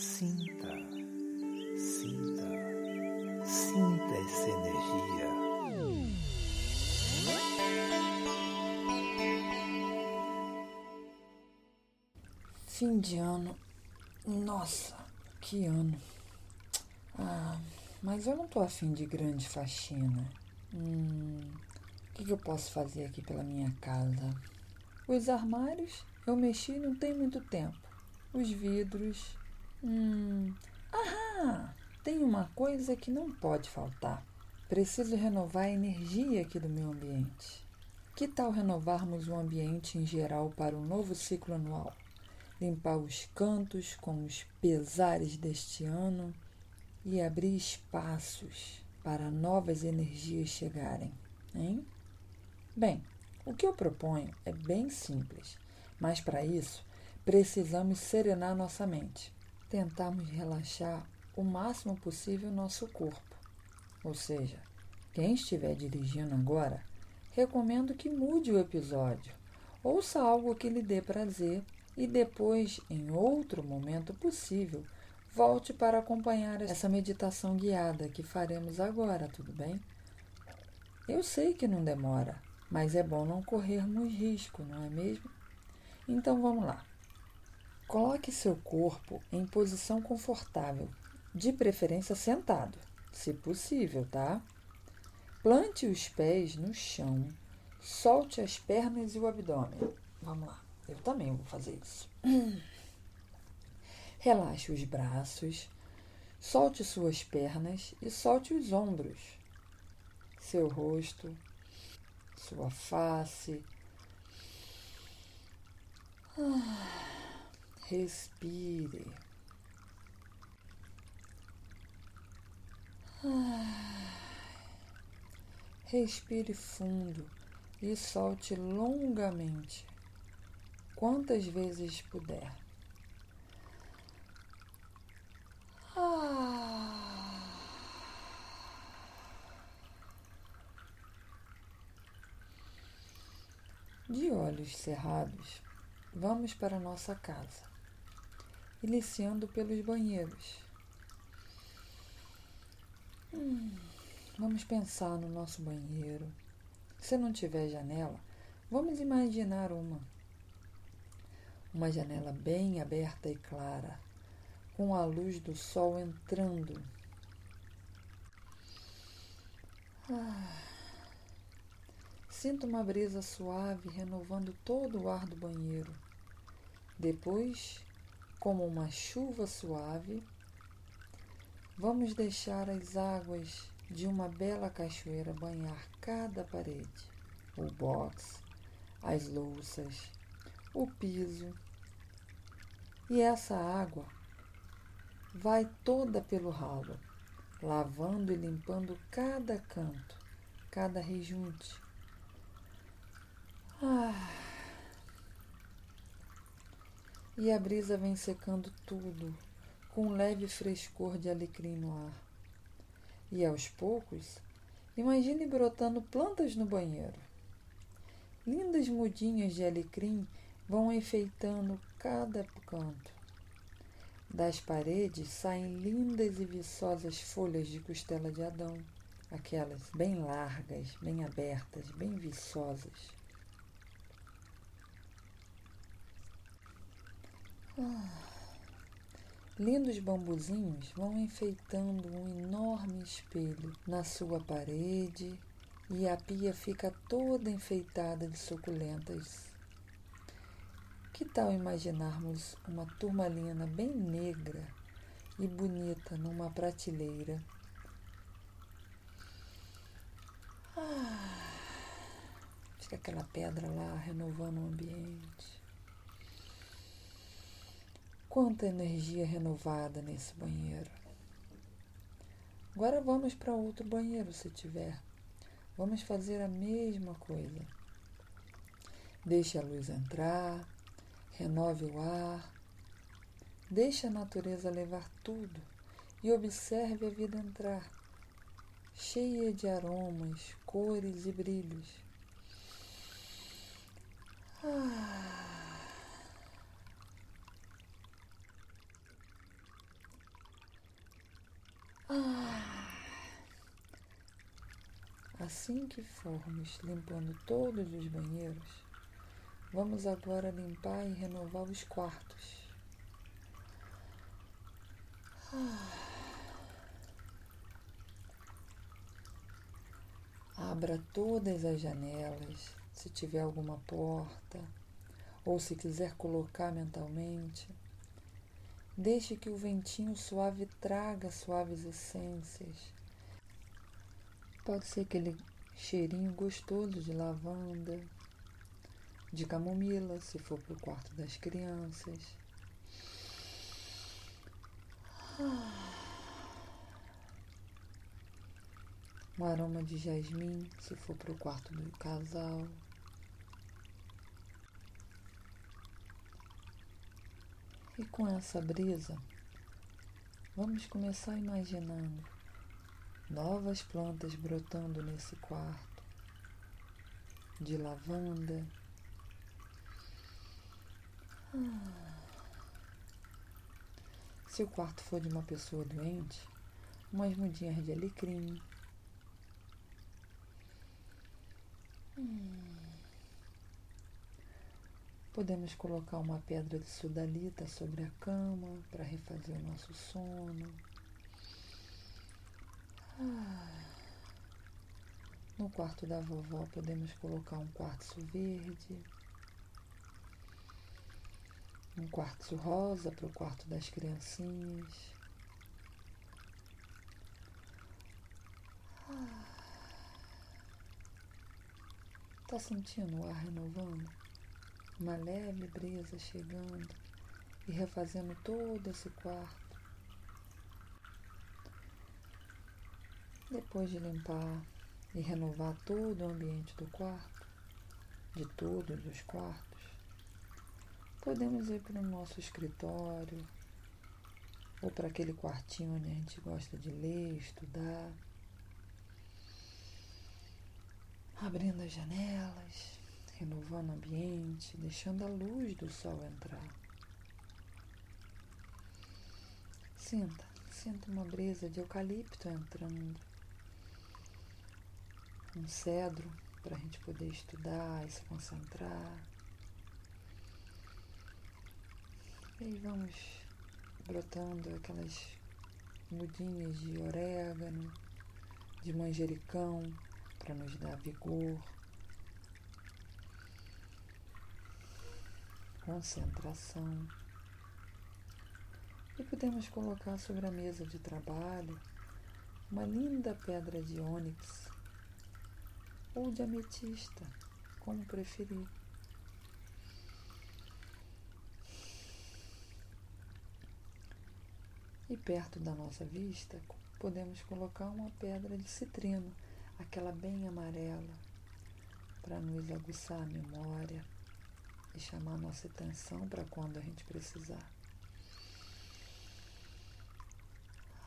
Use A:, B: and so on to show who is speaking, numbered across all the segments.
A: Sinta, sinta, sinta essa energia.
B: Fim de ano. Nossa, que ano. Ah, mas eu não tô afim de grande faxina. Hum, o que, que eu posso fazer aqui pela minha casa? Os armários eu mexi não tem muito tempo. Os vidros. Hum. Ahá! Tem uma coisa que não pode faltar. Preciso renovar a energia aqui do meu ambiente. Que tal renovarmos o ambiente em geral para o novo ciclo anual? Limpar os cantos com os pesares deste ano e abrir espaços para novas energias chegarem, hein? Bem, o que eu proponho é bem simples, mas para isso precisamos serenar nossa mente. Tentarmos relaxar o máximo possível nosso corpo. Ou seja, quem estiver dirigindo agora, recomendo que mude o episódio. Ouça algo que lhe dê prazer e depois, em outro momento possível, volte para acompanhar essa meditação guiada que faremos agora, tudo bem? Eu sei que não demora, mas é bom não corrermos risco, não é mesmo? Então vamos lá. Coloque seu corpo em posição confortável, de preferência sentado, se possível, tá? Plante os pés no chão, solte as pernas e o abdômen. Vamos lá, eu também vou fazer isso. Relaxe os braços, solte suas pernas e solte os ombros, seu rosto, sua face. Ah, respire. Ah, respire fundo e solte longamente, quantas vezes puder. Ah. De olhos cerrados, vamos para nossa casa, iniciando pelos banheiros. Hum, vamos pensar no nosso banheiro. Se não tiver janela, vamos imaginar uma. Uma janela bem aberta e clara, com a luz do sol entrando. Ah. Sinto uma brisa suave renovando todo o ar do banheiro. Depois, como uma chuva suave, vamos deixar as águas de uma bela cachoeira banhar cada parede, o box, as louças, o piso. E essa água vai toda pelo ralo, lavando e limpando cada canto, cada rejunte ah. E a brisa vem secando tudo, com um leve frescor de alecrim no ar. E aos poucos, imagine brotando plantas no banheiro. Lindas mudinhas de alecrim vão enfeitando cada canto. Das paredes saem lindas e viçosas folhas de costela de Adão, aquelas bem largas, bem abertas, bem viçosas. Ah, lindos bambuzinhos vão enfeitando um enorme espelho na sua parede e a pia fica toda enfeitada de suculentas. Que tal imaginarmos uma turmalina bem negra e bonita numa prateleira? Ah, fica aquela pedra lá renovando o ambiente. Quanta energia renovada nesse banheiro. Agora vamos para outro banheiro, se tiver. Vamos fazer a mesma coisa. Deixe a luz entrar, renove o ar, deixe a natureza levar tudo e observe a vida entrar, cheia de aromas, cores e brilhos. Ah. Ah. Assim que formos limpando todos os banheiros, vamos agora limpar e renovar os quartos. Ah. Abra todas as janelas, se tiver alguma porta, ou se quiser colocar mentalmente. Deixe que o ventinho suave traga suaves essências. Pode ser aquele cheirinho gostoso de lavanda, de camomila, se for para o quarto das crianças. Um aroma de jasmim, se for para o quarto do casal. E com essa brisa, vamos começar imaginando novas plantas brotando nesse quarto, de lavanda. Se o quarto for de uma pessoa doente, umas mudinhas de alecrim, Podemos colocar uma pedra de sudalita sobre a cama para refazer o nosso sono. Ah. No quarto da vovó podemos colocar um quartzo verde, um quartzo rosa para o quarto das criancinhas. Ah. Tá sentindo o ar renovando? Uma leve brisa chegando e refazendo todo esse quarto. Depois de limpar e renovar todo o ambiente do quarto, de todos os quartos, podemos ir para o nosso escritório ou para aquele quartinho onde a gente gosta de ler, estudar abrindo as janelas, renovando o ambiente, deixando a luz do sol entrar. Sinta, sinta uma brisa de eucalipto entrando, um cedro para a gente poder estudar e se concentrar. E aí vamos brotando aquelas mudinhas de orégano, de manjericão, para nos dar vigor, concentração. E podemos colocar sobre a mesa de trabalho uma linda pedra de ônix ou de ametista, como preferir. E perto da nossa vista podemos colocar uma pedra de citrino aquela bem amarela, para nos aguçar a memória e chamar nossa atenção para quando a gente precisar.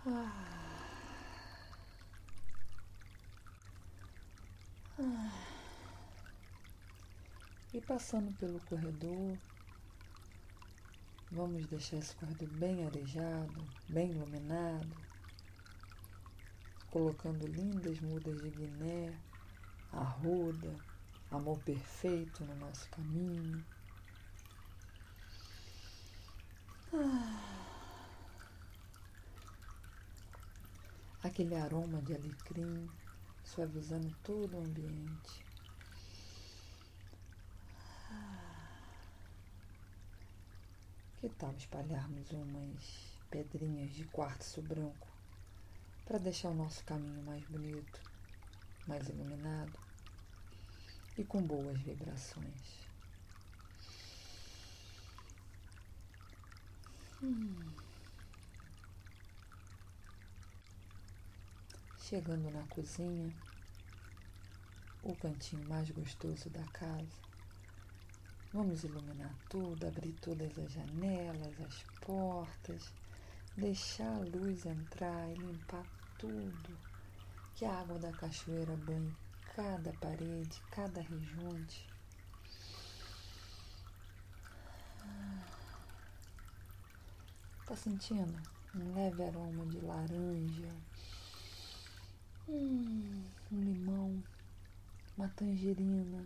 B: Ah. E passando pelo corredor, vamos deixar esse corredor bem arejado, bem iluminado colocando lindas mudas de Guiné, arruda, amor perfeito no nosso caminho. Ah. Aquele aroma de alecrim suavizando todo o ambiente. Ah. Que tal espalharmos umas pedrinhas de quartzo branco para deixar o nosso caminho mais bonito, mais iluminado e com boas vibrações. Chegando na cozinha, o cantinho mais gostoso da casa, vamos iluminar tudo, abrir todas as janelas, as portas deixar a luz entrar e limpar tudo, que a água da cachoeira banhe cada parede, cada rejunte. Tá sentindo um leve aroma de laranja, hum, um limão, uma tangerina.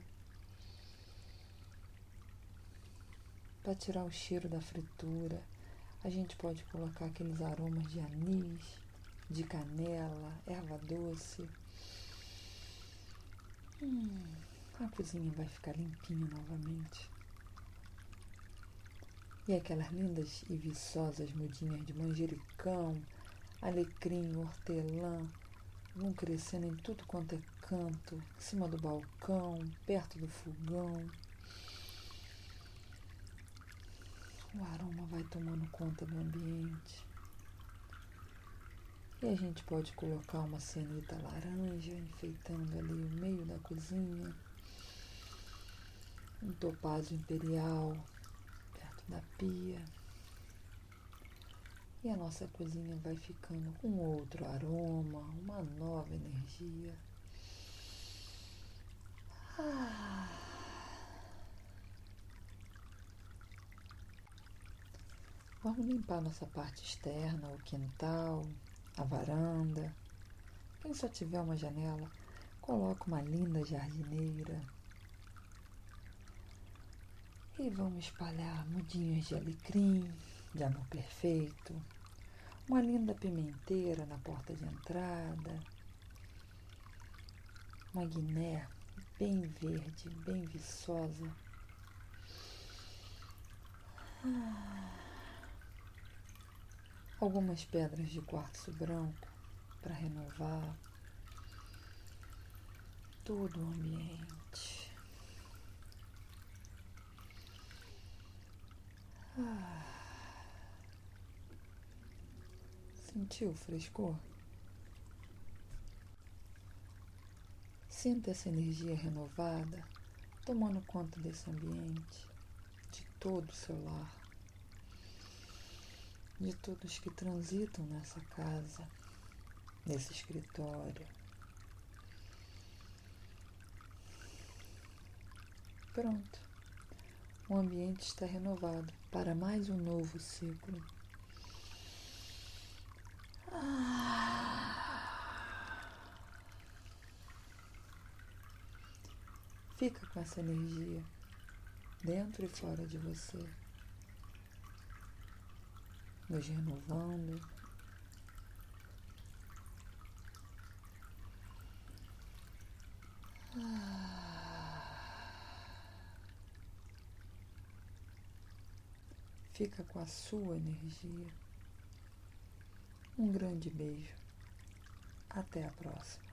B: Para tirar o cheiro da fritura, a gente pode colocar aqueles aromas de anis, de canela, erva doce. Hum, a cozinha vai ficar limpinha novamente. E aquelas lindas e viçosas mudinhas de manjericão, alecrim, hortelã, vão crescendo em tudo quanto é canto, em cima do balcão, perto do fogão. O aroma vai tomando conta do ambiente. E a gente pode colocar uma cenita laranja, enfeitando ali o meio da cozinha. Um topázio imperial, da pia. E a nossa cozinha vai ficando com outro aroma, uma nova energia. Ah. Vamos limpar nossa parte externa, o quintal, a varanda. Quem só tiver uma janela, coloca uma linda jardineira e vamos espalhar mudinhas de alecrim, de amor perfeito, uma linda pimenteira na porta de entrada, uma guiné bem verde, bem viçosa. Ah. Algumas pedras de quartzo branco para renovar todo o ambiente. Ah. Sentiu o frescor? Sinta essa energia renovada tomando conta desse ambiente, de todo o seu lar, de todos que transitam nessa casa, nesse escritório. Pronto o ambiente está renovado para mais um novo ciclo. Fica com essa energia dentro e fora de você, nos renovando. Fica com a sua energia. Um grande beijo. Até a próxima.